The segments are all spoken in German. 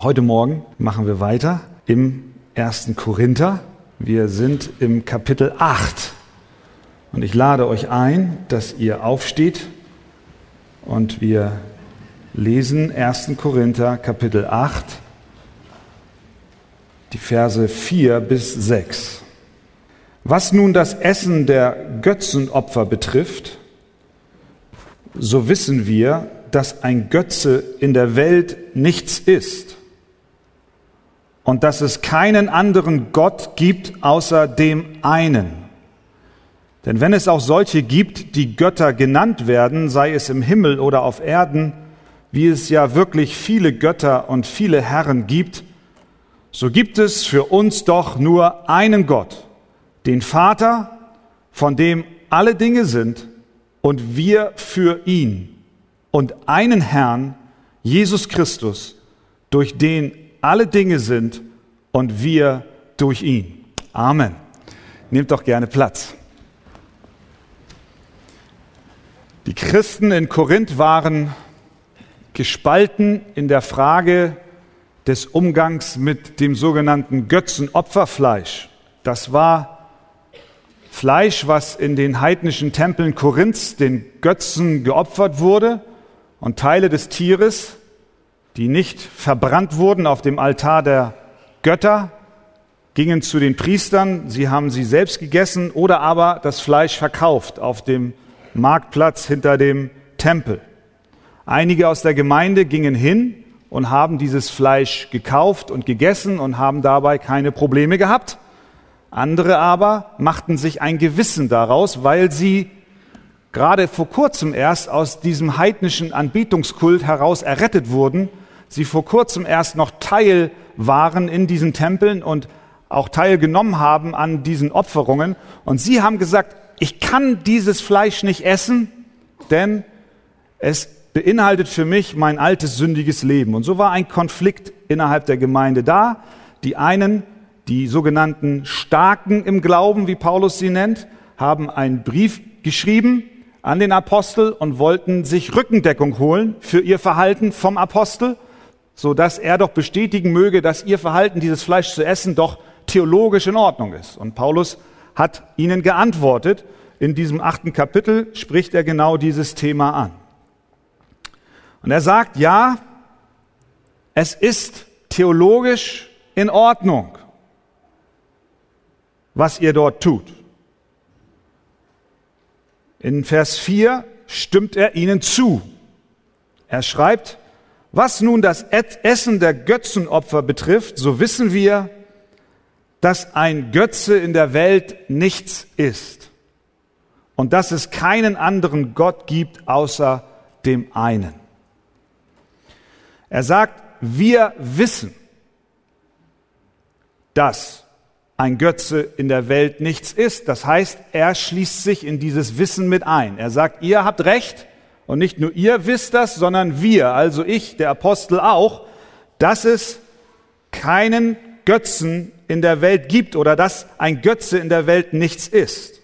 Heute Morgen machen wir weiter im ersten Korinther. Wir sind im Kapitel 8. Und ich lade euch ein, dass ihr aufsteht und wir lesen 1. Korinther Kapitel 8, die Verse 4 bis 6. Was nun das Essen der Götzenopfer betrifft, so wissen wir, dass ein Götze in der Welt nichts ist und dass es keinen anderen Gott gibt außer dem einen. Denn wenn es auch solche gibt, die Götter genannt werden, sei es im Himmel oder auf Erden, wie es ja wirklich viele Götter und viele Herren gibt, so gibt es für uns doch nur einen Gott, den Vater, von dem alle Dinge sind und wir für ihn und einen Herrn, Jesus Christus, durch den alle Dinge sind und wir durch ihn. Amen. Nehmt doch gerne Platz. Die Christen in Korinth waren gespalten in der Frage des Umgangs mit dem sogenannten Götzenopferfleisch. Das war Fleisch, was in den heidnischen Tempeln Korinths den Götzen geopfert wurde und Teile des Tieres die nicht verbrannt wurden auf dem Altar der Götter, gingen zu den Priestern, sie haben sie selbst gegessen oder aber das Fleisch verkauft auf dem Marktplatz hinter dem Tempel. Einige aus der Gemeinde gingen hin und haben dieses Fleisch gekauft und gegessen und haben dabei keine Probleme gehabt. Andere aber machten sich ein Gewissen daraus, weil sie gerade vor kurzem erst aus diesem heidnischen Anbetungskult heraus errettet wurden sie vor kurzem erst noch Teil waren in diesen Tempeln und auch teilgenommen haben an diesen Opferungen. Und sie haben gesagt, ich kann dieses Fleisch nicht essen, denn es beinhaltet für mich mein altes sündiges Leben. Und so war ein Konflikt innerhalb der Gemeinde da. Die einen, die sogenannten Starken im Glauben, wie Paulus sie nennt, haben einen Brief geschrieben an den Apostel und wollten sich Rückendeckung holen für ihr Verhalten vom Apostel so dass er doch bestätigen möge, dass ihr Verhalten, dieses Fleisch zu essen, doch theologisch in Ordnung ist. Und Paulus hat ihnen geantwortet. In diesem achten Kapitel spricht er genau dieses Thema an. Und er sagt, ja, es ist theologisch in Ordnung, was ihr dort tut. In Vers 4 stimmt er ihnen zu. Er schreibt, was nun das Essen der Götzenopfer betrifft, so wissen wir, dass ein Götze in der Welt nichts ist und dass es keinen anderen Gott gibt außer dem einen. Er sagt, wir wissen, dass ein Götze in der Welt nichts ist. Das heißt, er schließt sich in dieses Wissen mit ein. Er sagt, ihr habt recht, und nicht nur ihr wisst das, sondern wir, also ich, der Apostel auch, dass es keinen Götzen in der Welt gibt oder dass ein Götze in der Welt nichts ist.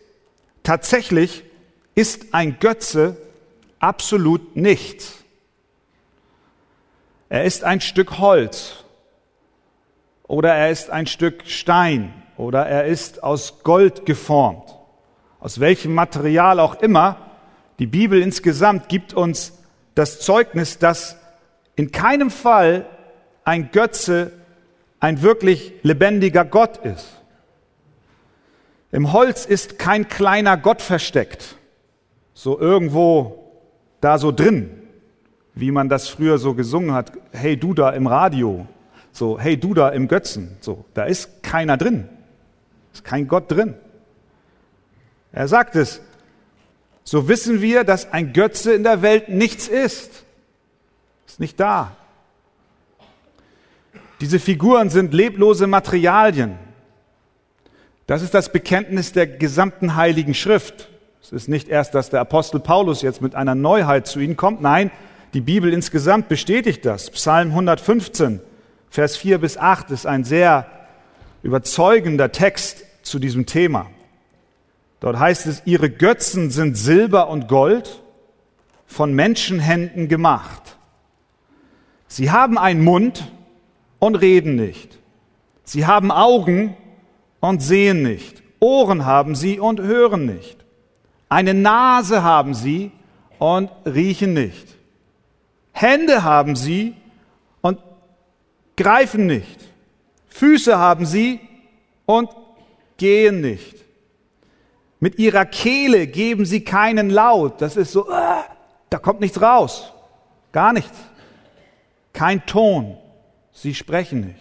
Tatsächlich ist ein Götze absolut nichts. Er ist ein Stück Holz oder er ist ein Stück Stein oder er ist aus Gold geformt. Aus welchem Material auch immer, die Bibel insgesamt gibt uns das Zeugnis, dass in keinem Fall ein Götze ein wirklich lebendiger Gott ist. Im Holz ist kein kleiner Gott versteckt, so irgendwo da so drin, wie man das früher so gesungen hat, hey du da im Radio, so hey du da im Götzen, so, da ist keiner drin, ist kein Gott drin. Er sagt es, so wissen wir, dass ein Götze in der Welt nichts ist. Ist nicht da. Diese Figuren sind leblose Materialien. Das ist das Bekenntnis der gesamten Heiligen Schrift. Es ist nicht erst, dass der Apostel Paulus jetzt mit einer Neuheit zu ihnen kommt. Nein, die Bibel insgesamt bestätigt das. Psalm 115, Vers 4 bis 8 ist ein sehr überzeugender Text zu diesem Thema. Dort heißt es, ihre Götzen sind Silber und Gold von Menschenhänden gemacht. Sie haben einen Mund, und reden nicht. Sie haben Augen und sehen nicht. Ohren haben sie und hören nicht. Eine Nase haben sie und riechen nicht. Hände haben sie und greifen nicht. Füße haben sie und gehen nicht. Mit ihrer Kehle geben sie keinen Laut. Das ist so, äh, da kommt nichts raus. Gar nichts. Kein Ton. Sie sprechen nicht.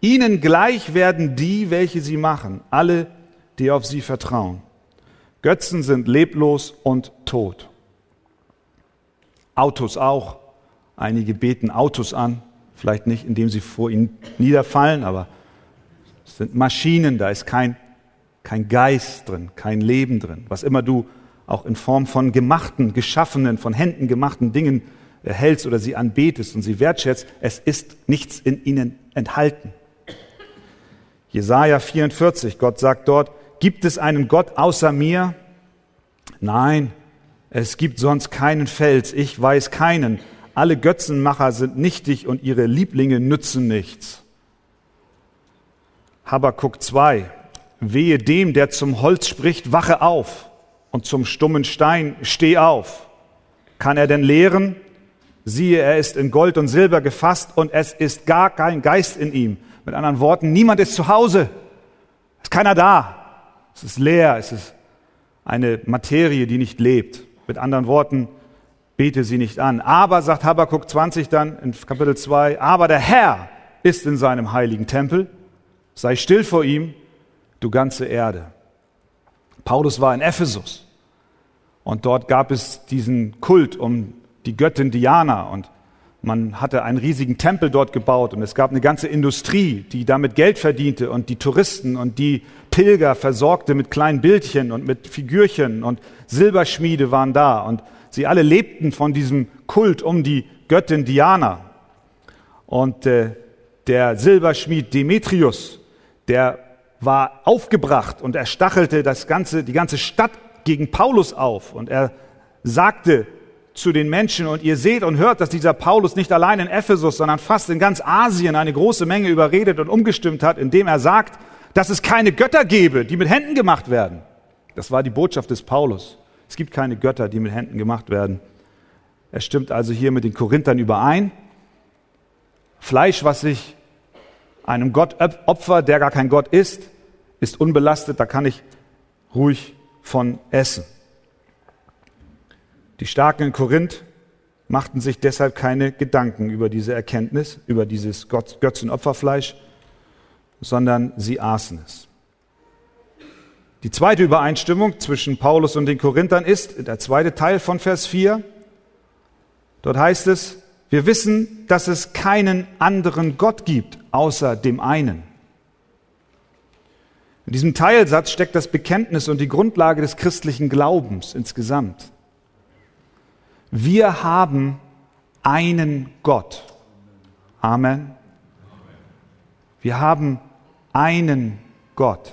Ihnen gleich werden die, welche sie machen, alle, die auf sie vertrauen. Götzen sind leblos und tot. Autos auch. Einige beten Autos an, vielleicht nicht, indem sie vor ihnen niederfallen, aber es sind Maschinen, da ist kein, kein Geist drin, kein Leben drin. Was immer du auch in Form von gemachten, geschaffenen, von Händen gemachten Dingen hältst oder sie anbetest und sie wertschätzt, es ist nichts in ihnen enthalten. Jesaja 44, Gott sagt dort, gibt es einen Gott außer mir? Nein, es gibt sonst keinen Fels, ich weiß keinen. Alle Götzenmacher sind nichtig und ihre Lieblinge nützen nichts. Habakuk 2, wehe dem, der zum Holz spricht, wache auf und zum stummen Stein, steh auf. Kann er denn lehren? Siehe, er ist in Gold und Silber gefasst und es ist gar kein Geist in ihm. Mit anderen Worten, niemand ist zu Hause. Es ist keiner da. Es ist leer. Es ist eine Materie, die nicht lebt. Mit anderen Worten, bete sie nicht an. Aber, sagt Habakkuk 20 dann in Kapitel 2, aber der Herr ist in seinem heiligen Tempel. Sei still vor ihm, du ganze Erde. Paulus war in Ephesus und dort gab es diesen Kult um die Göttin Diana und man hatte einen riesigen Tempel dort gebaut und es gab eine ganze Industrie, die damit Geld verdiente und die Touristen und die Pilger versorgte mit kleinen Bildchen und mit Figürchen und Silberschmiede waren da und sie alle lebten von diesem Kult um die Göttin Diana. Und äh, der Silberschmied Demetrius, der war aufgebracht und er stachelte das ganze, die ganze Stadt gegen Paulus auf und er sagte zu den Menschen und ihr seht und hört, dass dieser Paulus nicht allein in Ephesus, sondern fast in ganz Asien eine große Menge überredet und umgestimmt hat, indem er sagt, dass es keine Götter gebe, die mit Händen gemacht werden. Das war die Botschaft des Paulus. Es gibt keine Götter, die mit Händen gemacht werden. Er stimmt also hier mit den Korinthern überein. Fleisch, was sich einem Gott opfert, der gar kein Gott ist, ist unbelastet, da kann ich ruhig von essen. Die Starken in Korinth machten sich deshalb keine Gedanken über diese Erkenntnis, über dieses Götzenopferfleisch, sondern sie aßen es. Die zweite Übereinstimmung zwischen Paulus und den Korinthern ist der zweite Teil von Vers 4. Dort heißt es, wir wissen, dass es keinen anderen Gott gibt außer dem einen. In diesem Teilsatz steckt das Bekenntnis und die Grundlage des christlichen Glaubens insgesamt. Wir haben einen Gott. Amen. Wir haben einen Gott.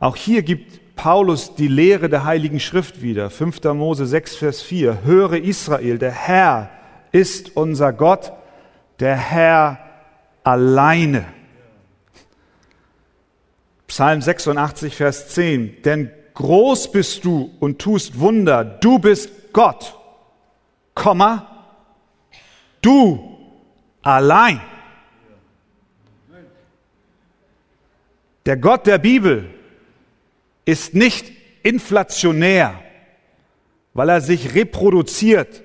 Auch hier gibt Paulus die Lehre der Heiligen Schrift wieder. 5. Mose 6, Vers 4. Höre Israel, der Herr ist unser Gott, der Herr alleine. Psalm 86, Vers 10. Denn Groß bist du und tust Wunder. Du bist Gott, Komma, du allein. Der Gott der Bibel ist nicht inflationär, weil er sich reproduziert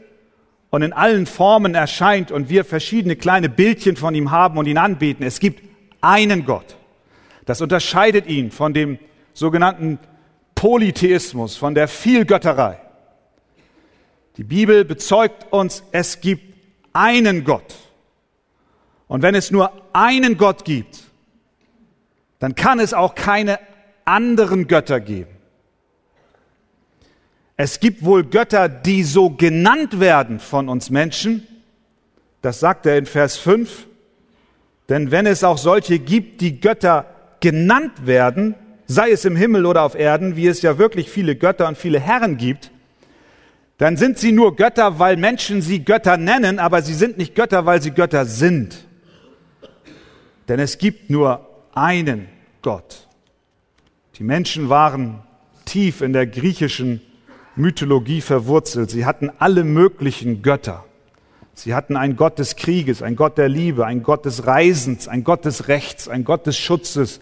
und in allen Formen erscheint und wir verschiedene kleine Bildchen von ihm haben und ihn anbeten. Es gibt einen Gott. Das unterscheidet ihn von dem sogenannten Polytheismus, von der Vielgötterei. Die Bibel bezeugt uns, es gibt einen Gott. Und wenn es nur einen Gott gibt, dann kann es auch keine anderen Götter geben. Es gibt wohl Götter, die so genannt werden von uns Menschen. Das sagt er in Vers 5. Denn wenn es auch solche gibt, die Götter genannt werden, sei es im Himmel oder auf Erden, wie es ja wirklich viele Götter und viele Herren gibt, dann sind sie nur Götter, weil Menschen sie Götter nennen, aber sie sind nicht Götter, weil sie Götter sind. Denn es gibt nur einen Gott. Die Menschen waren tief in der griechischen Mythologie verwurzelt. Sie hatten alle möglichen Götter. Sie hatten einen Gott des Krieges, einen Gott der Liebe, einen Gott des Reisens, einen Gott des Rechts, einen Gott des Schutzes.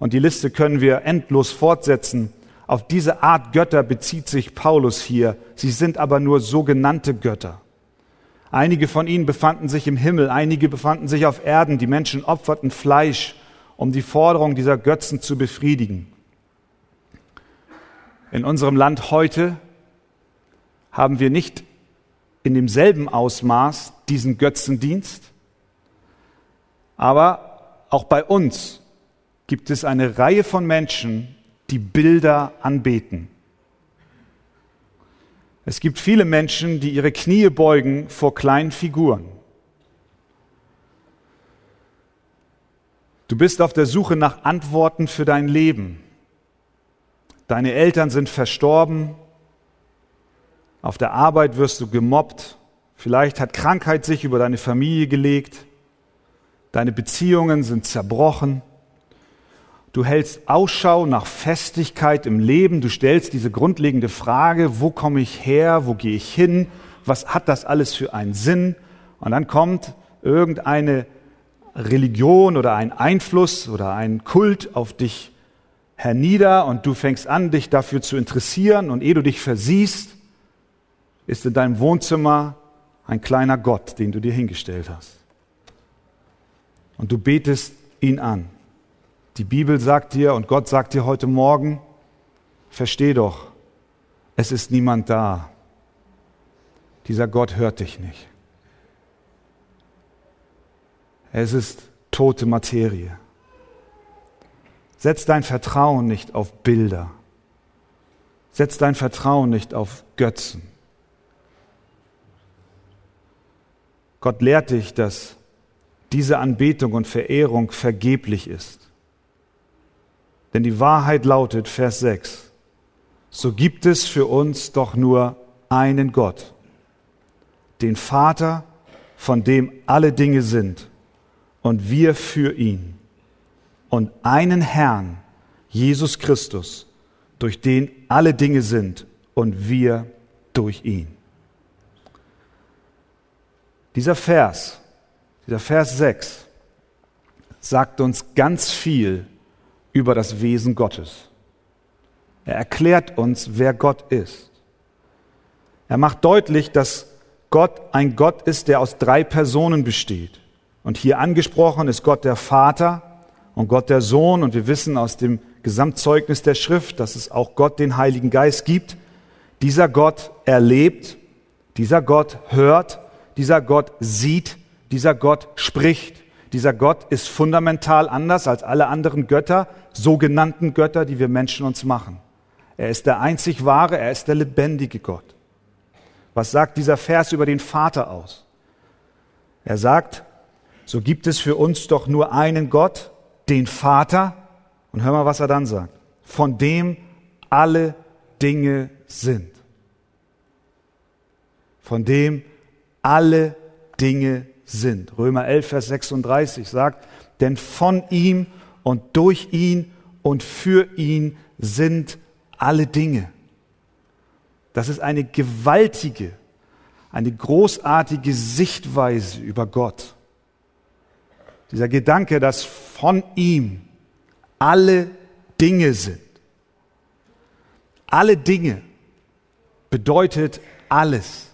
Und die Liste können wir endlos fortsetzen. Auf diese Art Götter bezieht sich Paulus hier. Sie sind aber nur sogenannte Götter. Einige von ihnen befanden sich im Himmel, einige befanden sich auf Erden. Die Menschen opferten Fleisch, um die Forderung dieser Götzen zu befriedigen. In unserem Land heute haben wir nicht in demselben Ausmaß diesen Götzendienst, aber auch bei uns gibt es eine Reihe von Menschen, die Bilder anbeten. Es gibt viele Menschen, die ihre Knie beugen vor kleinen Figuren. Du bist auf der Suche nach Antworten für dein Leben. Deine Eltern sind verstorben. Auf der Arbeit wirst du gemobbt. Vielleicht hat Krankheit sich über deine Familie gelegt. Deine Beziehungen sind zerbrochen. Du hältst Ausschau nach Festigkeit im Leben. Du stellst diese grundlegende Frage, wo komme ich her? Wo gehe ich hin? Was hat das alles für einen Sinn? Und dann kommt irgendeine Religion oder ein Einfluss oder ein Kult auf dich hernieder und du fängst an, dich dafür zu interessieren und ehe du dich versiehst, ist in deinem Wohnzimmer ein kleiner Gott, den du dir hingestellt hast. Und du betest ihn an. Die Bibel sagt dir und Gott sagt dir heute Morgen, versteh doch, es ist niemand da. Dieser Gott hört dich nicht. Es ist tote Materie. Setz dein Vertrauen nicht auf Bilder. Setz dein Vertrauen nicht auf Götzen. Gott lehrt dich, dass diese Anbetung und Verehrung vergeblich ist. Denn die Wahrheit lautet, Vers 6, so gibt es für uns doch nur einen Gott, den Vater, von dem alle Dinge sind, und wir für ihn, und einen Herrn, Jesus Christus, durch den alle Dinge sind, und wir durch ihn. Dieser Vers, dieser Vers 6, sagt uns ganz viel über das Wesen Gottes. Er erklärt uns, wer Gott ist. Er macht deutlich, dass Gott ein Gott ist, der aus drei Personen besteht. Und hier angesprochen ist Gott der Vater und Gott der Sohn. Und wir wissen aus dem Gesamtzeugnis der Schrift, dass es auch Gott den Heiligen Geist gibt. Dieser Gott erlebt, dieser Gott hört, dieser Gott sieht, dieser Gott spricht. Dieser Gott ist fundamental anders als alle anderen Götter, sogenannten Götter, die wir Menschen uns machen. Er ist der einzig wahre, er ist der lebendige Gott. Was sagt dieser Vers über den Vater aus? Er sagt, so gibt es für uns doch nur einen Gott, den Vater, und hör mal, was er dann sagt, von dem alle Dinge sind. Von dem alle Dinge sind. Römer 11, Vers 36 sagt, denn von ihm und durch ihn und für ihn sind alle Dinge. Das ist eine gewaltige, eine großartige Sichtweise über Gott. Dieser Gedanke, dass von ihm alle Dinge sind. Alle Dinge bedeutet alles.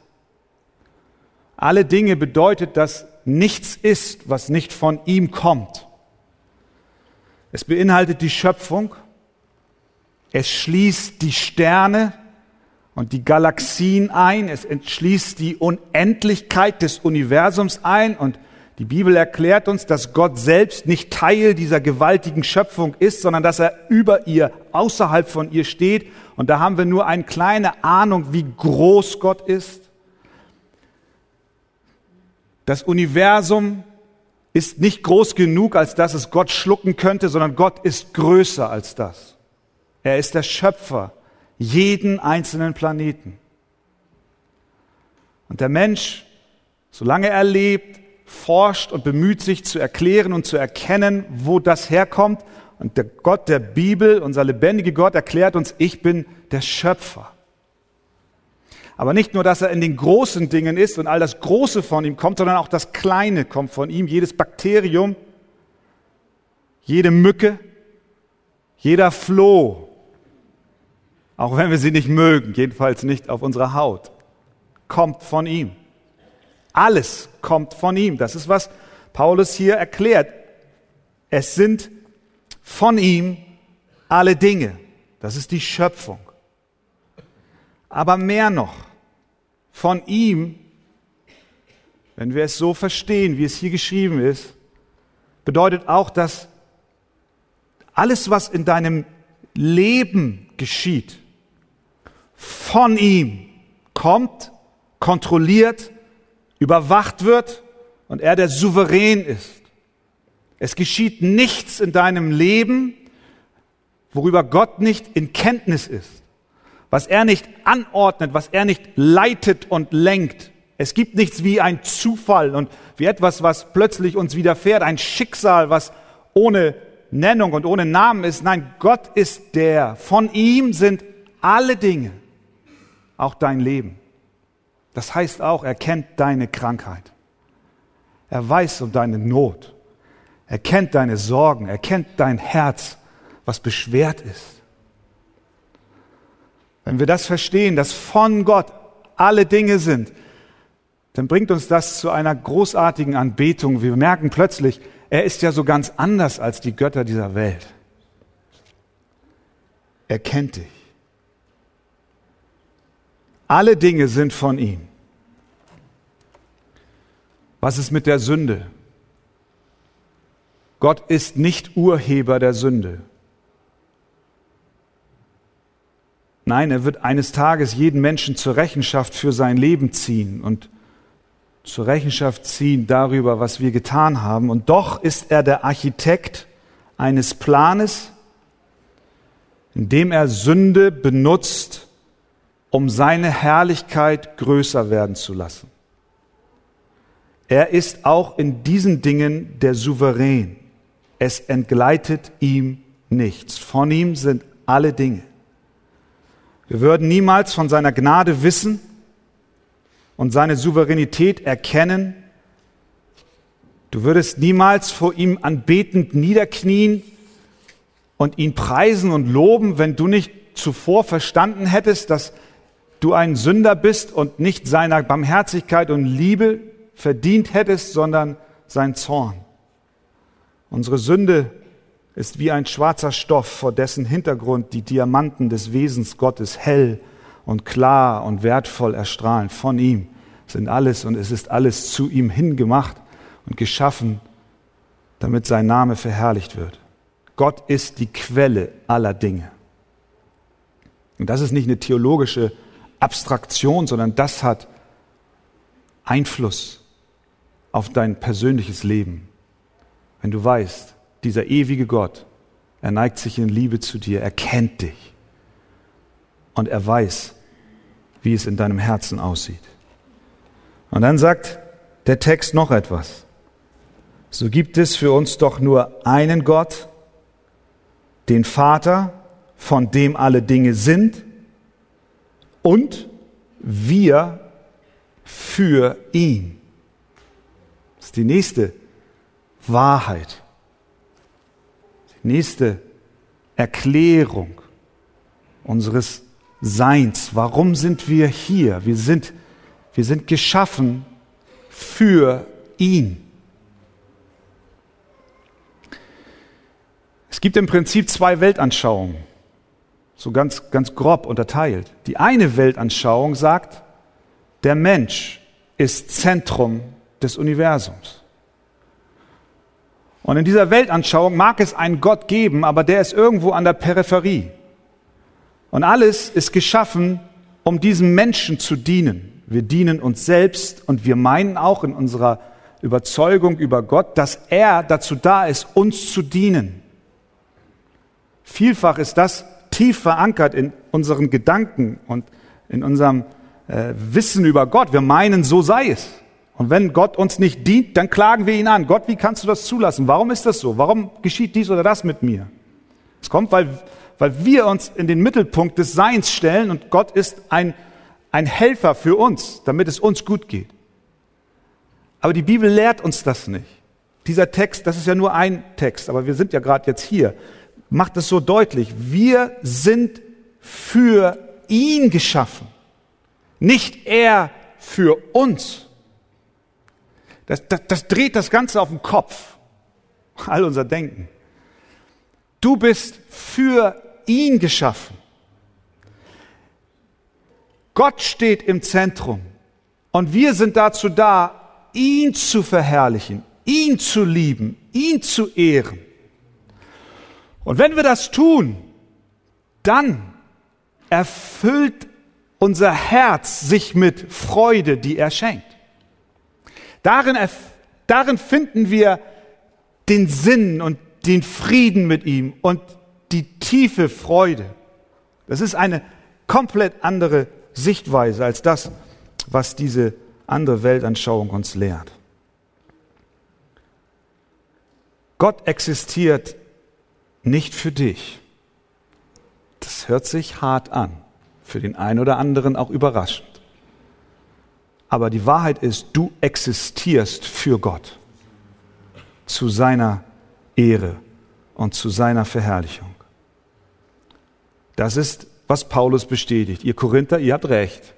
Alle Dinge bedeutet, dass nichts ist, was nicht von ihm kommt. Es beinhaltet die Schöpfung, es schließt die Sterne und die Galaxien ein, es entschließt die Unendlichkeit des Universums ein und die Bibel erklärt uns, dass Gott selbst nicht Teil dieser gewaltigen Schöpfung ist, sondern dass er über ihr, außerhalb von ihr steht. Und da haben wir nur eine kleine Ahnung, wie groß Gott ist. Das Universum ist nicht groß genug, als dass es Gott schlucken könnte, sondern Gott ist größer als das. Er ist der Schöpfer jeden einzelnen Planeten. Und der Mensch, solange er lebt, forscht und bemüht sich zu erklären und zu erkennen, wo das herkommt. Und der Gott der Bibel, unser lebendiger Gott, erklärt uns, ich bin der Schöpfer. Aber nicht nur, dass er in den großen Dingen ist und all das Große von ihm kommt, sondern auch das Kleine kommt von ihm. Jedes Bakterium, jede Mücke, jeder Floh, auch wenn wir sie nicht mögen, jedenfalls nicht auf unserer Haut, kommt von ihm. Alles kommt von ihm. Das ist, was Paulus hier erklärt. Es sind von ihm alle Dinge. Das ist die Schöpfung. Aber mehr noch, von ihm, wenn wir es so verstehen, wie es hier geschrieben ist, bedeutet auch, dass alles, was in deinem Leben geschieht, von ihm kommt, kontrolliert überwacht wird und er der Souverän ist. Es geschieht nichts in deinem Leben, worüber Gott nicht in Kenntnis ist, was er nicht anordnet, was er nicht leitet und lenkt. Es gibt nichts wie ein Zufall und wie etwas, was plötzlich uns widerfährt, ein Schicksal, was ohne Nennung und ohne Namen ist. Nein, Gott ist der. Von ihm sind alle Dinge, auch dein Leben. Das heißt auch, er kennt deine Krankheit. Er weiß um deine Not. Er kennt deine Sorgen. Er kennt dein Herz, was beschwert ist. Wenn wir das verstehen, dass von Gott alle Dinge sind, dann bringt uns das zu einer großartigen Anbetung. Wir merken plötzlich, er ist ja so ganz anders als die Götter dieser Welt. Er kennt dich. Alle Dinge sind von ihm. Was ist mit der Sünde? Gott ist nicht Urheber der Sünde. Nein, er wird eines Tages jeden Menschen zur Rechenschaft für sein Leben ziehen und zur Rechenschaft ziehen darüber, was wir getan haben. Und doch ist er der Architekt eines Planes, in dem er Sünde benutzt, um seine Herrlichkeit größer werden zu lassen. Er ist auch in diesen Dingen der Souverän. Es entgleitet ihm nichts. Von ihm sind alle Dinge. Wir würden niemals von seiner Gnade wissen und seine Souveränität erkennen. Du würdest niemals vor ihm anbetend niederknien und ihn preisen und loben, wenn du nicht zuvor verstanden hättest, dass du ein Sünder bist und nicht seiner Barmherzigkeit und Liebe verdient hättest, sondern sein Zorn. Unsere Sünde ist wie ein schwarzer Stoff, vor dessen Hintergrund die Diamanten des Wesens Gottes hell und klar und wertvoll erstrahlen. Von ihm sind alles und es ist alles zu ihm hingemacht und geschaffen, damit sein Name verherrlicht wird. Gott ist die Quelle aller Dinge. Und das ist nicht eine theologische Abstraktion, sondern das hat Einfluss auf dein persönliches Leben. Wenn du weißt, dieser ewige Gott, er neigt sich in Liebe zu dir, er kennt dich und er weiß, wie es in deinem Herzen aussieht. Und dann sagt der Text noch etwas. So gibt es für uns doch nur einen Gott, den Vater, von dem alle Dinge sind und wir für ihn. Das ist die nächste Wahrheit, die nächste Erklärung unseres Seins. Warum sind wir hier? Wir sind, wir sind geschaffen für ihn. Es gibt im Prinzip zwei Weltanschauungen so ganz, ganz grob unterteilt. Die eine Weltanschauung sagt, der Mensch ist Zentrum des Universums. Und in dieser Weltanschauung mag es einen Gott geben, aber der ist irgendwo an der Peripherie. Und alles ist geschaffen, um diesem Menschen zu dienen. Wir dienen uns selbst und wir meinen auch in unserer Überzeugung über Gott, dass er dazu da ist, uns zu dienen. Vielfach ist das tief verankert in unseren Gedanken und in unserem äh, Wissen über Gott. Wir meinen, so sei es. Und wenn Gott uns nicht dient, dann klagen wir ihn an. Gott, wie kannst du das zulassen? Warum ist das so? Warum geschieht dies oder das mit mir? Es kommt, weil, weil wir uns in den Mittelpunkt des Seins stellen und Gott ist ein, ein Helfer für uns, damit es uns gut geht. Aber die Bibel lehrt uns das nicht. Dieser Text, das ist ja nur ein Text, aber wir sind ja gerade jetzt hier, macht es so deutlich. Wir sind für ihn geschaffen, nicht er für uns. Das, das, das dreht das Ganze auf den Kopf, all unser Denken. Du bist für ihn geschaffen. Gott steht im Zentrum und wir sind dazu da, ihn zu verherrlichen, ihn zu lieben, ihn zu ehren. Und wenn wir das tun, dann erfüllt unser Herz sich mit Freude, die er schenkt. Darin, darin finden wir den Sinn und den Frieden mit ihm und die tiefe Freude. Das ist eine komplett andere Sichtweise als das, was diese andere Weltanschauung uns lehrt. Gott existiert nicht für dich. Das hört sich hart an, für den einen oder anderen auch überraschend. Aber die Wahrheit ist, du existierst für Gott, zu seiner Ehre und zu seiner Verherrlichung. Das ist, was Paulus bestätigt. Ihr Korinther, ihr habt recht.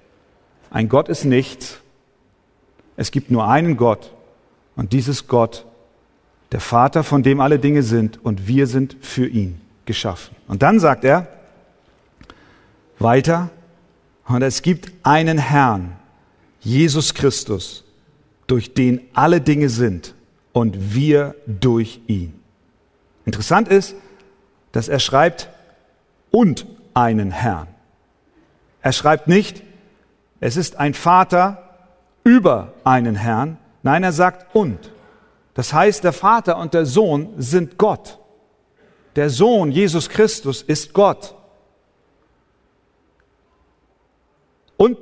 Ein Gott ist nichts. Es gibt nur einen Gott. Und dieses Gott, der Vater, von dem alle Dinge sind. Und wir sind für ihn geschaffen. Und dann sagt er weiter, und es gibt einen Herrn, Jesus Christus, durch den alle Dinge sind und wir durch ihn. Interessant ist, dass er schreibt und einen Herrn. Er schreibt nicht, es ist ein Vater über einen Herrn. Nein, er sagt und. Das heißt, der Vater und der Sohn sind Gott. Der Sohn, Jesus Christus, ist Gott. Und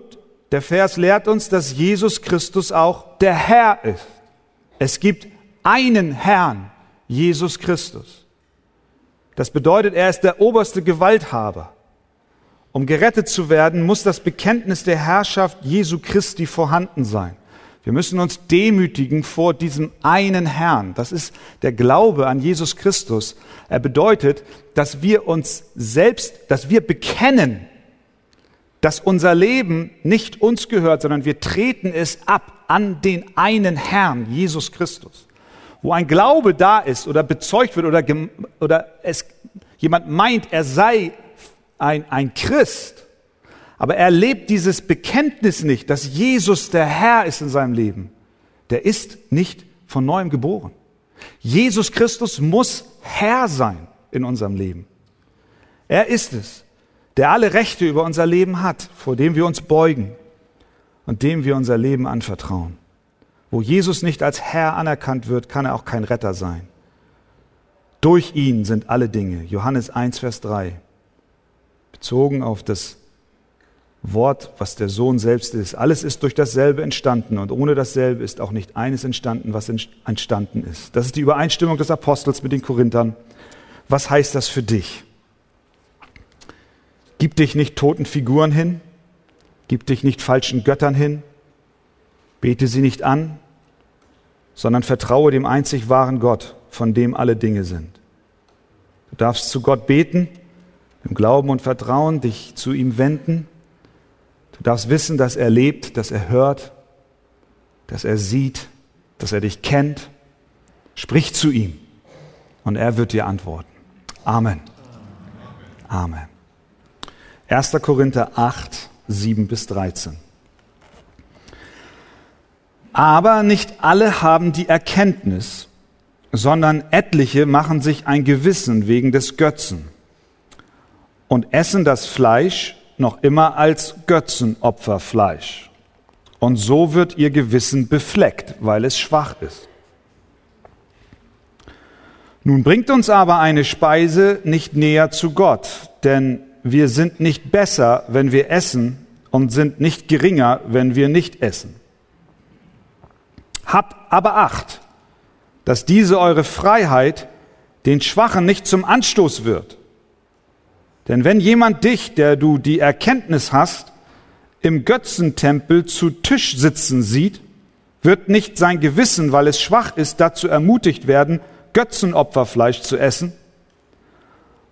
der Vers lehrt uns, dass Jesus Christus auch der Herr ist. Es gibt einen Herrn, Jesus Christus. Das bedeutet, er ist der oberste Gewalthaber. Um gerettet zu werden, muss das Bekenntnis der Herrschaft Jesu Christi vorhanden sein. Wir müssen uns demütigen vor diesem einen Herrn. Das ist der Glaube an Jesus Christus. Er bedeutet, dass wir uns selbst, dass wir bekennen, dass unser Leben nicht uns gehört, sondern wir treten es ab an den einen Herrn, Jesus Christus. Wo ein Glaube da ist oder bezeugt wird oder, oder es, jemand meint, er sei ein, ein Christ, aber er lebt dieses Bekenntnis nicht, dass Jesus der Herr ist in seinem Leben, der ist nicht von neuem geboren. Jesus Christus muss Herr sein in unserem Leben. Er ist es der alle Rechte über unser Leben hat, vor dem wir uns beugen und dem wir unser Leben anvertrauen. Wo Jesus nicht als Herr anerkannt wird, kann er auch kein Retter sein. Durch ihn sind alle Dinge. Johannes 1, Vers 3. Bezogen auf das Wort, was der Sohn selbst ist. Alles ist durch dasselbe entstanden und ohne dasselbe ist auch nicht eines entstanden, was entstanden ist. Das ist die Übereinstimmung des Apostels mit den Korinthern. Was heißt das für dich? Gib dich nicht toten Figuren hin, gib dich nicht falschen Göttern hin, bete sie nicht an, sondern vertraue dem einzig wahren Gott, von dem alle Dinge sind. Du darfst zu Gott beten, im Glauben und Vertrauen dich zu ihm wenden. Du darfst wissen, dass er lebt, dass er hört, dass er sieht, dass er dich kennt. Sprich zu ihm und er wird dir antworten. Amen. Amen. 1. Korinther 8, 7 bis 13. Aber nicht alle haben die Erkenntnis, sondern etliche machen sich ein Gewissen wegen des Götzen und essen das Fleisch noch immer als Götzenopferfleisch. Und so wird ihr Gewissen befleckt, weil es schwach ist. Nun bringt uns aber eine Speise nicht näher zu Gott, denn wir sind nicht besser, wenn wir essen und sind nicht geringer, wenn wir nicht essen. Habt aber Acht, dass diese eure Freiheit den Schwachen nicht zum Anstoß wird. Denn wenn jemand dich, der du die Erkenntnis hast, im Götzentempel zu Tisch sitzen sieht, wird nicht sein Gewissen, weil es schwach ist, dazu ermutigt werden, Götzenopferfleisch zu essen?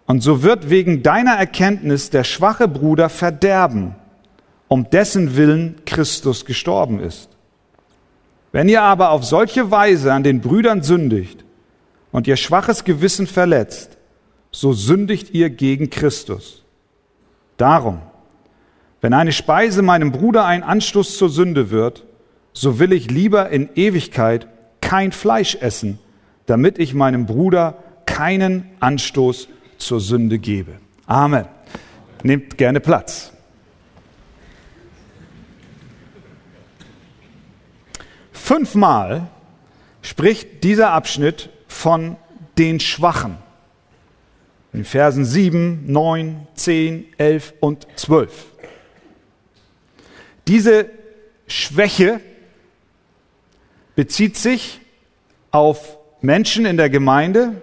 Und so wird wegen deiner Erkenntnis der schwache Bruder verderben, um dessen Willen Christus gestorben ist. Wenn ihr aber auf solche Weise an den Brüdern sündigt und ihr schwaches Gewissen verletzt, so sündigt ihr gegen Christus. Darum, wenn eine Speise meinem Bruder ein Anstoß zur Sünde wird, so will ich lieber in Ewigkeit kein Fleisch essen, damit ich meinem Bruder keinen Anstoß zur Sünde gebe. Amen. Nehmt gerne Platz. Fünfmal spricht dieser Abschnitt von den Schwachen. In Versen 7, 9, 10, 11 und 12. Diese Schwäche bezieht sich auf Menschen in der Gemeinde,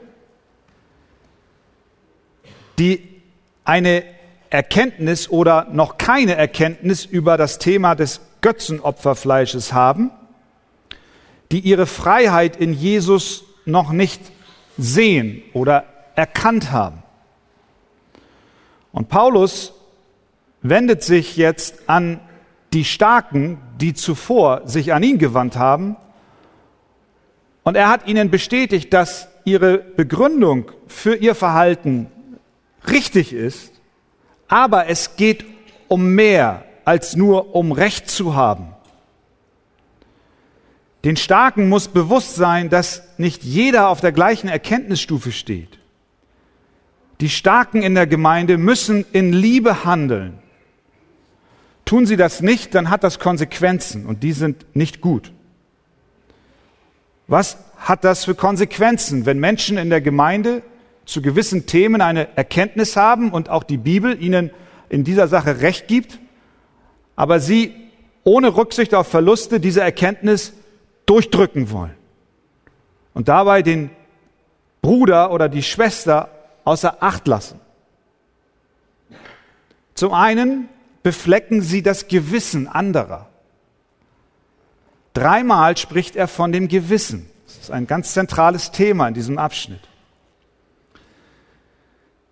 die eine Erkenntnis oder noch keine Erkenntnis über das Thema des Götzenopferfleisches haben, die ihre Freiheit in Jesus noch nicht sehen oder erkannt haben. Und Paulus wendet sich jetzt an die Starken, die zuvor sich an ihn gewandt haben und er hat ihnen bestätigt, dass ihre Begründung für ihr Verhalten richtig ist, aber es geht um mehr als nur um Recht zu haben. Den Starken muss bewusst sein, dass nicht jeder auf der gleichen Erkenntnisstufe steht. Die Starken in der Gemeinde müssen in Liebe handeln. Tun sie das nicht, dann hat das Konsequenzen und die sind nicht gut. Was hat das für Konsequenzen, wenn Menschen in der Gemeinde zu gewissen Themen eine Erkenntnis haben und auch die Bibel ihnen in dieser Sache Recht gibt, aber sie ohne Rücksicht auf Verluste diese Erkenntnis durchdrücken wollen und dabei den Bruder oder die Schwester außer Acht lassen. Zum einen beflecken sie das Gewissen anderer. Dreimal spricht er von dem Gewissen. Das ist ein ganz zentrales Thema in diesem Abschnitt.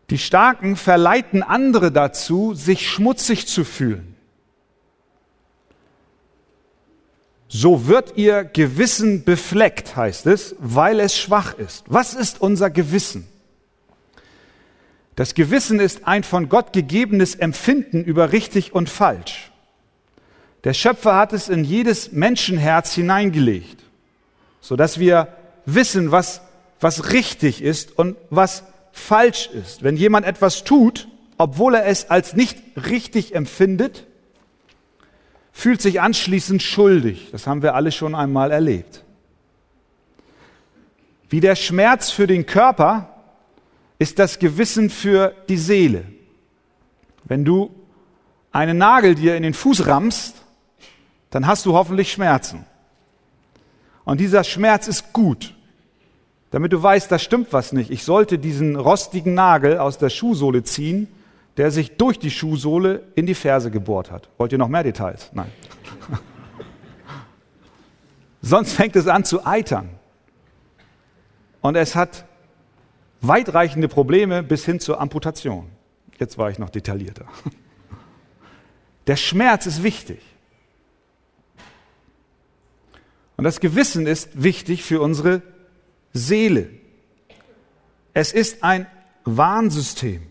Die Starken verleiten andere dazu, sich schmutzig zu fühlen. So wird ihr Gewissen befleckt, heißt es, weil es schwach ist. Was ist unser Gewissen? Das Gewissen ist ein von Gott gegebenes Empfinden über richtig und falsch. Der Schöpfer hat es in jedes Menschenherz hineingelegt, so dass wir wissen, was, was richtig ist und was falsch ist. Wenn jemand etwas tut, obwohl er es als nicht richtig empfindet, fühlt sich anschließend schuldig. Das haben wir alle schon einmal erlebt. Wie der Schmerz für den Körper ist das Gewissen für die Seele. Wenn du einen Nagel dir in den Fuß rammst, dann hast du hoffentlich Schmerzen. Und dieser Schmerz ist gut, damit du weißt, da stimmt was nicht. Ich sollte diesen rostigen Nagel aus der Schuhsohle ziehen, der sich durch die Schuhsohle in die Ferse gebohrt hat. Wollt ihr noch mehr Details? Nein. Sonst fängt es an zu eitern. Und es hat weitreichende Probleme bis hin zur Amputation. Jetzt war ich noch detaillierter. Der Schmerz ist wichtig. Und das Gewissen ist wichtig für unsere Seele. Es ist ein Warnsystem.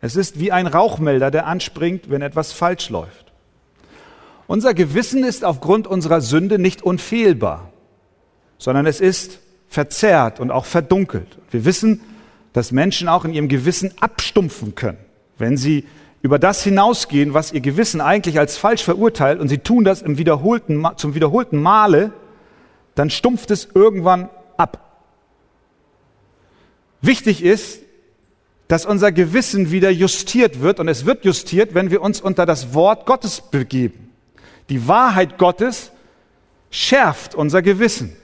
Es ist wie ein Rauchmelder, der anspringt, wenn etwas falsch läuft. Unser Gewissen ist aufgrund unserer Sünde nicht unfehlbar, sondern es ist verzerrt und auch verdunkelt. Wir wissen, dass Menschen auch in ihrem Gewissen abstumpfen können, wenn sie über das hinausgehen, was ihr Gewissen eigentlich als falsch verurteilt, und sie tun das im wiederholten, zum wiederholten Male, dann stumpft es irgendwann ab. Wichtig ist, dass unser Gewissen wieder justiert wird. Und es wird justiert, wenn wir uns unter das Wort Gottes begeben. Die Wahrheit Gottes schärft unser Gewissen.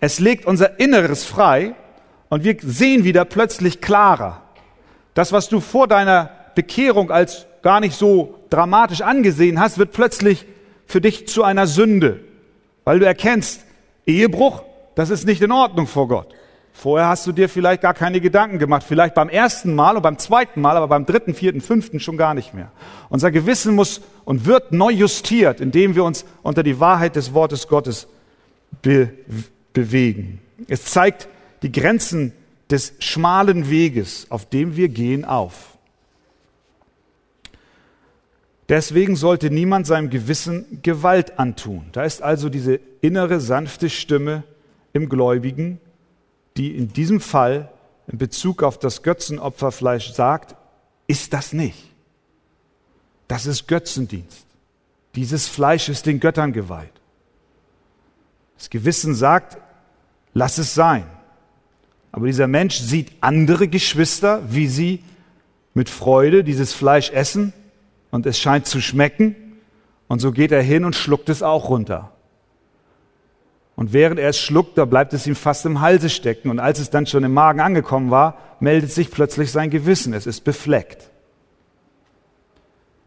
Es legt unser Inneres frei und wir sehen wieder plötzlich klarer. Das, was du vor deiner Bekehrung als gar nicht so dramatisch angesehen hast, wird plötzlich für dich zu einer Sünde, weil du erkennst, Ehebruch, das ist nicht in Ordnung vor Gott. Vorher hast du dir vielleicht gar keine Gedanken gemacht, vielleicht beim ersten Mal und beim zweiten Mal, aber beim dritten, vierten, fünften schon gar nicht mehr. Unser Gewissen muss und wird neu justiert, indem wir uns unter die Wahrheit des Wortes Gottes be bewegen. Es zeigt die Grenzen des schmalen Weges, auf dem wir gehen, auf. Deswegen sollte niemand seinem Gewissen Gewalt antun. Da ist also diese innere sanfte Stimme im Gläubigen, die in diesem Fall in Bezug auf das Götzenopferfleisch sagt, ist das nicht. Das ist Götzendienst. Dieses Fleisch ist den Göttern geweiht. Das Gewissen sagt, lass es sein. Aber dieser Mensch sieht andere Geschwister, wie sie mit Freude dieses Fleisch essen und es scheint zu schmecken und so geht er hin und schluckt es auch runter. Und während er es schluckt, da bleibt es ihm fast im Halse stecken. Und als es dann schon im Magen angekommen war, meldet sich plötzlich sein Gewissen. Es ist befleckt.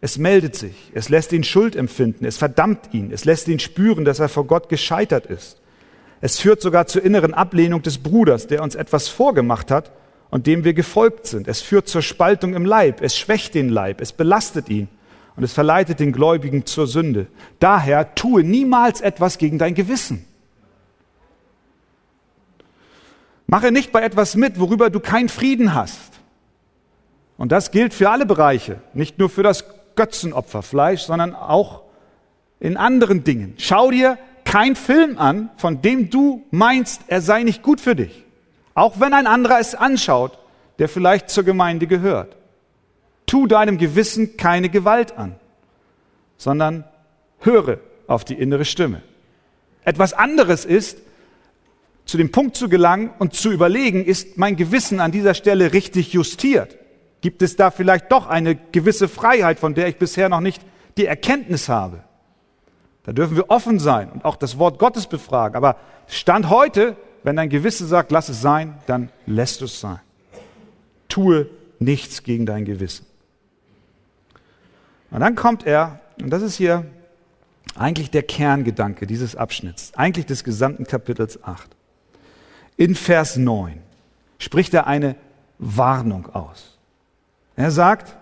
Es meldet sich. Es lässt ihn Schuld empfinden. Es verdammt ihn. Es lässt ihn spüren, dass er vor Gott gescheitert ist. Es führt sogar zur inneren Ablehnung des Bruders, der uns etwas vorgemacht hat und dem wir gefolgt sind. Es führt zur Spaltung im Leib. Es schwächt den Leib. Es belastet ihn. Und es verleitet den Gläubigen zur Sünde. Daher tue niemals etwas gegen dein Gewissen. Mache nicht bei etwas mit, worüber du keinen Frieden hast. Und das gilt für alle Bereiche, nicht nur für das Götzenopferfleisch, sondern auch in anderen Dingen. Schau dir kein Film an, von dem du meinst, er sei nicht gut für dich. Auch wenn ein anderer es anschaut, der vielleicht zur Gemeinde gehört. Tu deinem Gewissen keine Gewalt an, sondern höre auf die innere Stimme. Etwas anderes ist, zu dem Punkt zu gelangen und zu überlegen, ist mein Gewissen an dieser Stelle richtig justiert? Gibt es da vielleicht doch eine gewisse Freiheit, von der ich bisher noch nicht die Erkenntnis habe? Da dürfen wir offen sein und auch das Wort Gottes befragen. Aber Stand heute, wenn dein Gewissen sagt, lass es sein, dann lässt es sein. Tue nichts gegen dein Gewissen. Und dann kommt er, und das ist hier eigentlich der Kerngedanke dieses Abschnitts, eigentlich des gesamten Kapitels 8. In Vers 9 spricht er eine Warnung aus. Er sagt,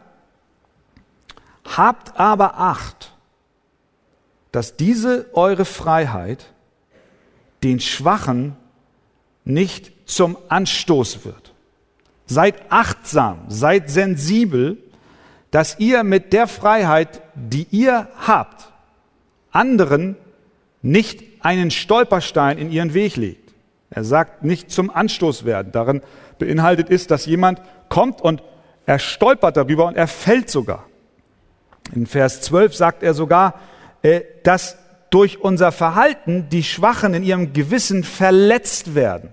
habt aber Acht, dass diese eure Freiheit den Schwachen nicht zum Anstoß wird. Seid achtsam, seid sensibel, dass ihr mit der Freiheit, die ihr habt, anderen nicht einen Stolperstein in ihren Weg legt. Er sagt nicht zum Anstoß werden. Darin beinhaltet ist, dass jemand kommt und er stolpert darüber und er fällt sogar. In Vers 12 sagt er sogar, dass durch unser Verhalten die Schwachen in ihrem Gewissen verletzt werden.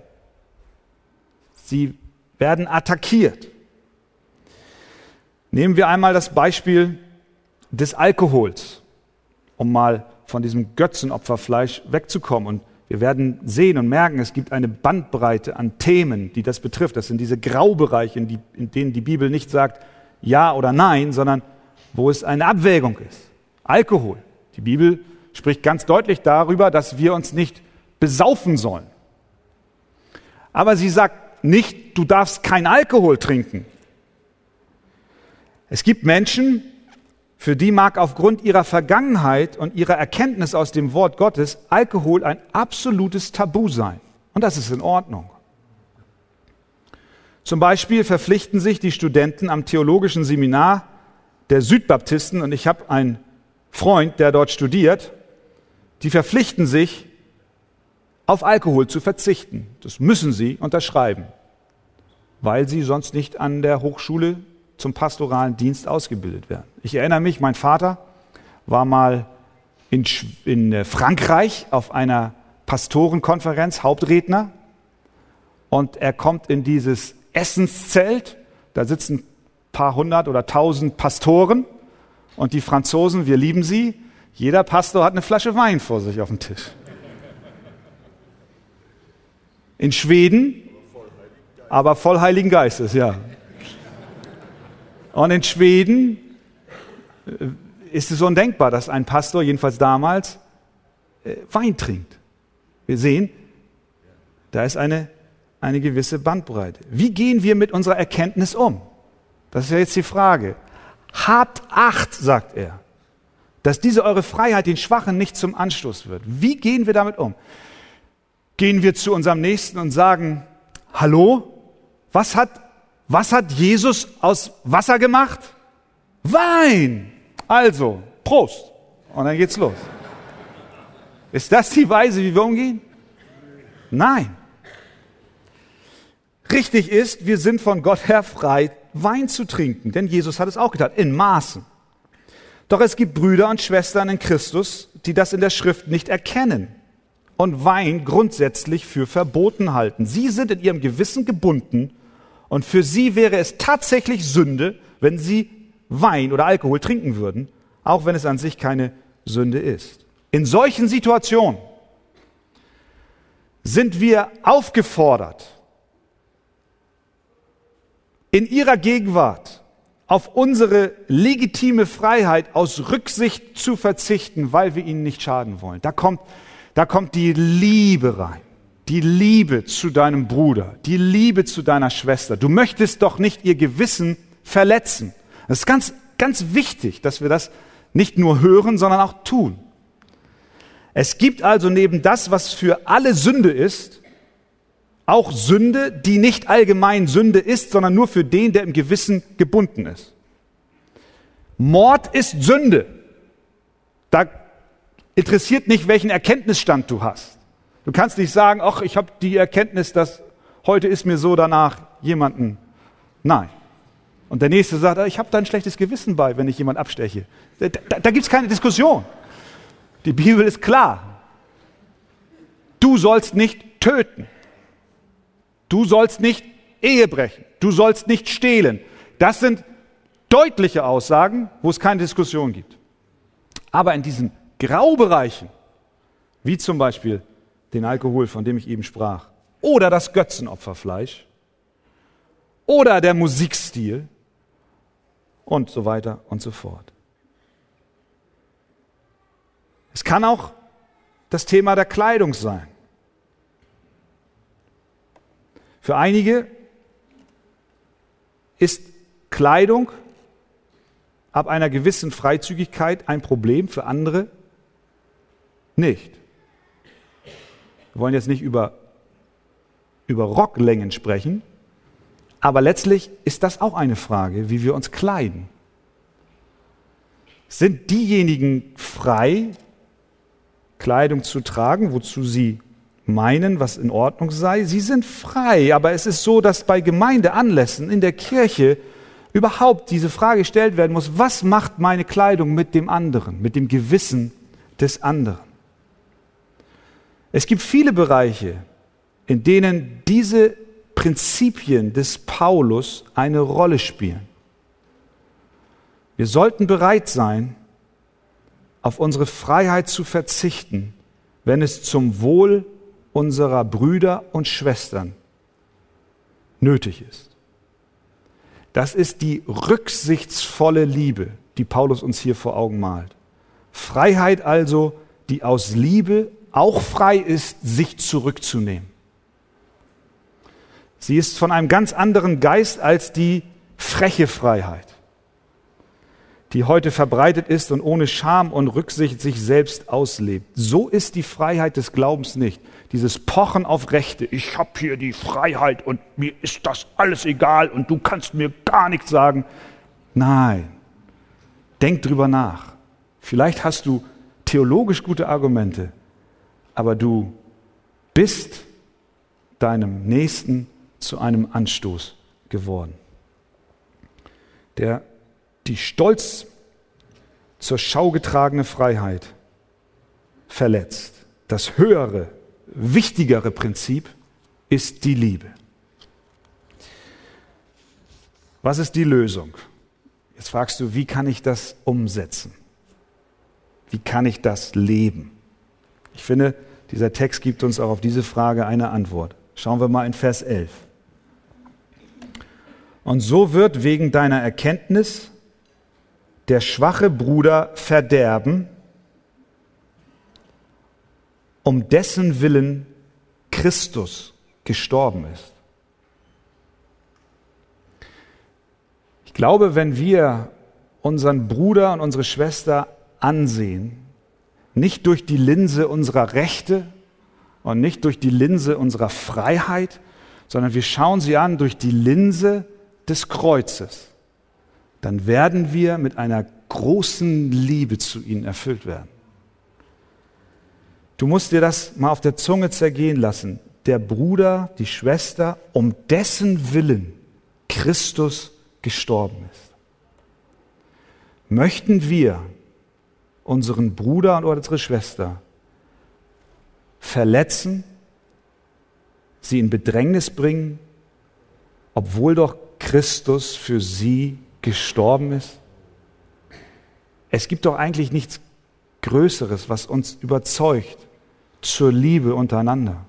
Sie werden attackiert. Nehmen wir einmal das Beispiel des Alkohols, um mal von diesem Götzenopferfleisch wegzukommen und wir werden sehen und merken, es gibt eine Bandbreite an Themen, die das betrifft. Das sind diese Graubereiche, in, die, in denen die Bibel nicht sagt Ja oder Nein, sondern wo es eine Abwägung ist. Alkohol. Die Bibel spricht ganz deutlich darüber, dass wir uns nicht besaufen sollen. Aber sie sagt nicht, du darfst kein Alkohol trinken. Es gibt Menschen, für die mag aufgrund ihrer Vergangenheit und ihrer Erkenntnis aus dem Wort Gottes Alkohol ein absolutes Tabu sein. Und das ist in Ordnung. Zum Beispiel verpflichten sich die Studenten am theologischen Seminar der Südbaptisten, und ich habe einen Freund, der dort studiert, die verpflichten sich, auf Alkohol zu verzichten. Das müssen sie unterschreiben, weil sie sonst nicht an der Hochschule zum pastoralen Dienst ausgebildet werden. Ich erinnere mich, mein Vater war mal in, in äh, Frankreich auf einer Pastorenkonferenz, Hauptredner, und er kommt in dieses Essenszelt, Da sitzen ein paar hundert oder tausend Pastoren und die Franzosen, wir lieben sie. Jeder Pastor hat eine Flasche Wein vor sich auf dem Tisch. In Schweden, aber voll Heiligen Geistes, ja. Und in Schweden äh, ist es undenkbar, dass ein Pastor, jedenfalls damals, äh, Wein trinkt. Wir sehen, da ist eine, eine gewisse Bandbreite. Wie gehen wir mit unserer Erkenntnis um? Das ist ja jetzt die Frage. Habt Acht, sagt er, dass diese eure Freiheit den Schwachen nicht zum Anstoß wird. Wie gehen wir damit um? Gehen wir zu unserem Nächsten und sagen, hallo, was hat, was hat Jesus aus Wasser gemacht? Wein. Also, Prost. Und dann geht's los. Ist das die Weise, wie wir umgehen? Nein. Richtig ist, wir sind von Gott her frei, Wein zu trinken, denn Jesus hat es auch getan, in Maßen. Doch es gibt Brüder und Schwestern in Christus, die das in der Schrift nicht erkennen und Wein grundsätzlich für verboten halten. Sie sind in ihrem Gewissen gebunden und für sie wäre es tatsächlich Sünde, wenn sie Wein oder Alkohol trinken würden, auch wenn es an sich keine Sünde ist. In solchen Situationen sind wir aufgefordert, in ihrer Gegenwart auf unsere legitime Freiheit aus Rücksicht zu verzichten, weil wir ihnen nicht schaden wollen. Da kommt, da kommt die Liebe rein. Die Liebe zu deinem Bruder, die Liebe zu deiner Schwester. Du möchtest doch nicht ihr Gewissen verletzen. Das ist ganz, ganz wichtig, dass wir das nicht nur hören, sondern auch tun. Es gibt also neben das, was für alle Sünde ist, auch Sünde, die nicht allgemein Sünde ist, sondern nur für den, der im Gewissen gebunden ist. Mord ist Sünde. Da interessiert nicht, welchen Erkenntnisstand du hast. Du kannst nicht sagen, ach, ich habe die Erkenntnis, dass heute ist mir so danach jemanden. Nein. Und der nächste sagt, ich habe da ein schlechtes Gewissen bei, wenn ich jemanden absteche. Da, da, da gibt es keine Diskussion. Die Bibel ist klar. Du sollst nicht töten. Du sollst nicht Ehe brechen. Du sollst nicht stehlen. Das sind deutliche Aussagen, wo es keine Diskussion gibt. Aber in diesen Graubereichen, wie zum Beispiel den Alkohol, von dem ich eben sprach, oder das Götzenopferfleisch, oder der Musikstil und so weiter und so fort. Es kann auch das Thema der Kleidung sein. Für einige ist Kleidung ab einer gewissen Freizügigkeit ein Problem, für andere nicht. Wir wollen jetzt nicht über, über Rocklängen sprechen, aber letztlich ist das auch eine Frage, wie wir uns kleiden. Sind diejenigen frei, Kleidung zu tragen, wozu sie meinen, was in Ordnung sei. Sie sind frei, aber es ist so, dass bei Gemeindeanlässen in der Kirche überhaupt diese Frage gestellt werden muss, was macht meine Kleidung mit dem anderen, mit dem Gewissen des anderen? Es gibt viele Bereiche, in denen diese Prinzipien des Paulus eine Rolle spielen. Wir sollten bereit sein, auf unsere Freiheit zu verzichten, wenn es zum Wohl unserer Brüder und Schwestern nötig ist. Das ist die rücksichtsvolle Liebe, die Paulus uns hier vor Augen malt. Freiheit also, die aus Liebe auch frei ist, sich zurückzunehmen. Sie ist von einem ganz anderen Geist als die freche Freiheit die heute verbreitet ist und ohne Scham und Rücksicht sich selbst auslebt. So ist die Freiheit des Glaubens nicht. Dieses Pochen auf Rechte. Ich habe hier die Freiheit und mir ist das alles egal und du kannst mir gar nichts sagen. Nein. Denk drüber nach. Vielleicht hast du theologisch gute Argumente, aber du bist deinem Nächsten zu einem Anstoß geworden. Der die stolz zur Schau getragene Freiheit verletzt. Das höhere, wichtigere Prinzip ist die Liebe. Was ist die Lösung? Jetzt fragst du, wie kann ich das umsetzen? Wie kann ich das leben? Ich finde, dieser Text gibt uns auch auf diese Frage eine Antwort. Schauen wir mal in Vers 11. Und so wird wegen deiner Erkenntnis der schwache Bruder verderben, um dessen Willen Christus gestorben ist. Ich glaube, wenn wir unseren Bruder und unsere Schwester ansehen, nicht durch die Linse unserer Rechte und nicht durch die Linse unserer Freiheit, sondern wir schauen sie an durch die Linse des Kreuzes, dann werden wir mit einer großen Liebe zu ihnen erfüllt werden. Du musst dir das mal auf der Zunge zergehen lassen. Der Bruder, die Schwester, um dessen Willen Christus gestorben ist. Möchten wir unseren Bruder und unsere Schwester verletzen, sie in Bedrängnis bringen, obwohl doch Christus für sie gestorben ist? Es gibt doch eigentlich nichts Größeres, was uns überzeugt zur Liebe untereinander.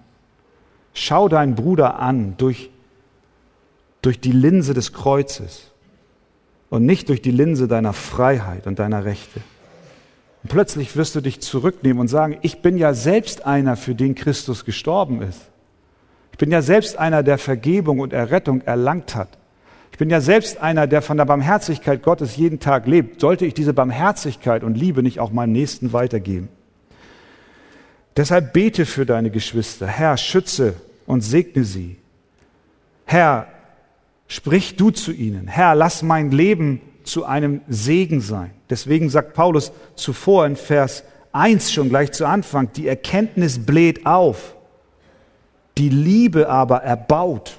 Schau deinen Bruder an durch, durch die Linse des Kreuzes und nicht durch die Linse deiner Freiheit und deiner Rechte. Und plötzlich wirst du dich zurücknehmen und sagen, ich bin ja selbst einer, für den Christus gestorben ist. Ich bin ja selbst einer, der Vergebung und Errettung erlangt hat. Ich bin ja selbst einer, der von der Barmherzigkeit Gottes jeden Tag lebt. Sollte ich diese Barmherzigkeit und Liebe nicht auch meinem Nächsten weitergeben? Deshalb bete für deine Geschwister. Herr, schütze und segne sie. Herr, sprich du zu ihnen. Herr, lass mein Leben zu einem Segen sein. Deswegen sagt Paulus zuvor in Vers 1 schon gleich zu Anfang, die Erkenntnis bläht auf, die Liebe aber erbaut.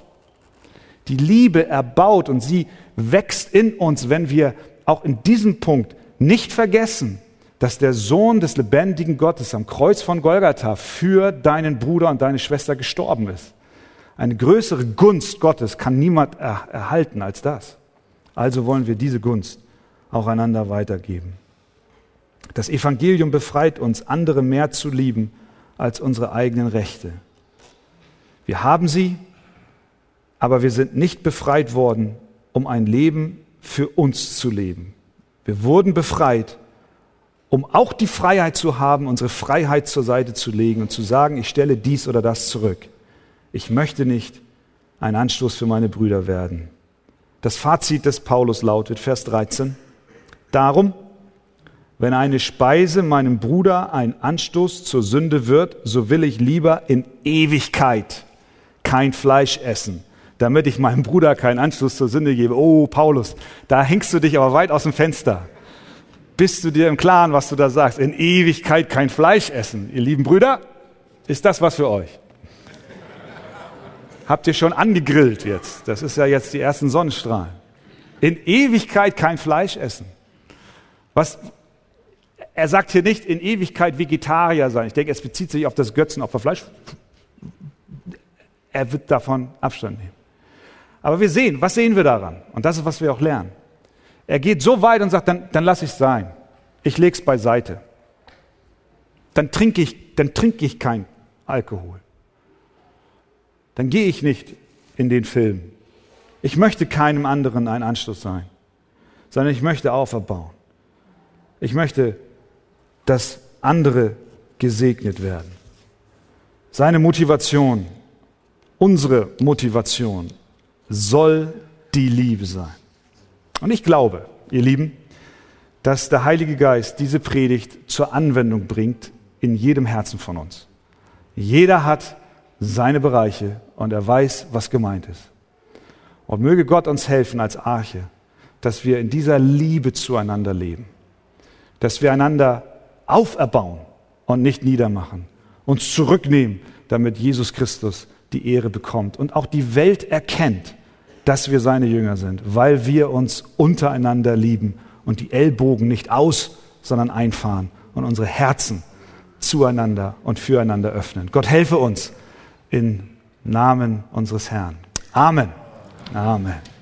Die Liebe erbaut und sie wächst in uns, wenn wir auch in diesem Punkt nicht vergessen, dass der Sohn des lebendigen Gottes am Kreuz von Golgatha für deinen Bruder und deine Schwester gestorben ist. Eine größere Gunst Gottes kann niemand er erhalten als das. Also wollen wir diese Gunst auch einander weitergeben. Das Evangelium befreit uns, andere mehr zu lieben als unsere eigenen Rechte. Wir haben sie, aber wir sind nicht befreit worden, um ein Leben für uns zu leben. Wir wurden befreit, um auch die Freiheit zu haben, unsere Freiheit zur Seite zu legen und zu sagen, ich stelle dies oder das zurück. Ich möchte nicht ein Anstoß für meine Brüder werden. Das Fazit des Paulus lautet, Vers 13, darum, wenn eine Speise meinem Bruder ein Anstoß zur Sünde wird, so will ich lieber in Ewigkeit kein Fleisch essen, damit ich meinem Bruder keinen Anschluss zur Sünde gebe. Oh, Paulus, da hängst du dich aber weit aus dem Fenster. Bist du dir im Klaren, was du da sagst? In Ewigkeit kein Fleisch essen. Ihr lieben Brüder, ist das was für euch? Habt ihr schon angegrillt jetzt? Das ist ja jetzt die ersten Sonnenstrahlen. In Ewigkeit kein Fleisch essen. Was, er sagt hier nicht in Ewigkeit Vegetarier sein. Ich denke, es bezieht sich auf das Götzenopferfleisch. Er wird davon Abstand nehmen. Aber wir sehen, was sehen wir daran? Und das ist, was wir auch lernen. Er geht so weit und sagt, dann, dann lass ich es sein. Ich lege es beiseite. Dann trinke ich, dann trinke ich kein Alkohol. Dann gehe ich nicht in den Film. Ich möchte keinem anderen ein Anschluss sein, sondern ich möchte auferbauen. Ich möchte, dass andere gesegnet werden. Seine Motivation, unsere Motivation soll die Liebe sein. Und ich glaube, ihr Lieben, dass der Heilige Geist diese Predigt zur Anwendung bringt in jedem Herzen von uns. Jeder hat seine Bereiche und er weiß, was gemeint ist. Und möge Gott uns helfen als Arche, dass wir in dieser Liebe zueinander leben, dass wir einander auferbauen und nicht niedermachen, uns zurücknehmen, damit Jesus Christus die Ehre bekommt und auch die Welt erkennt, dass wir seine Jünger sind, weil wir uns untereinander lieben und die Ellbogen nicht aus, sondern einfahren und unsere Herzen zueinander und füreinander öffnen. Gott helfe uns im Namen unseres Herrn. Amen. Amen.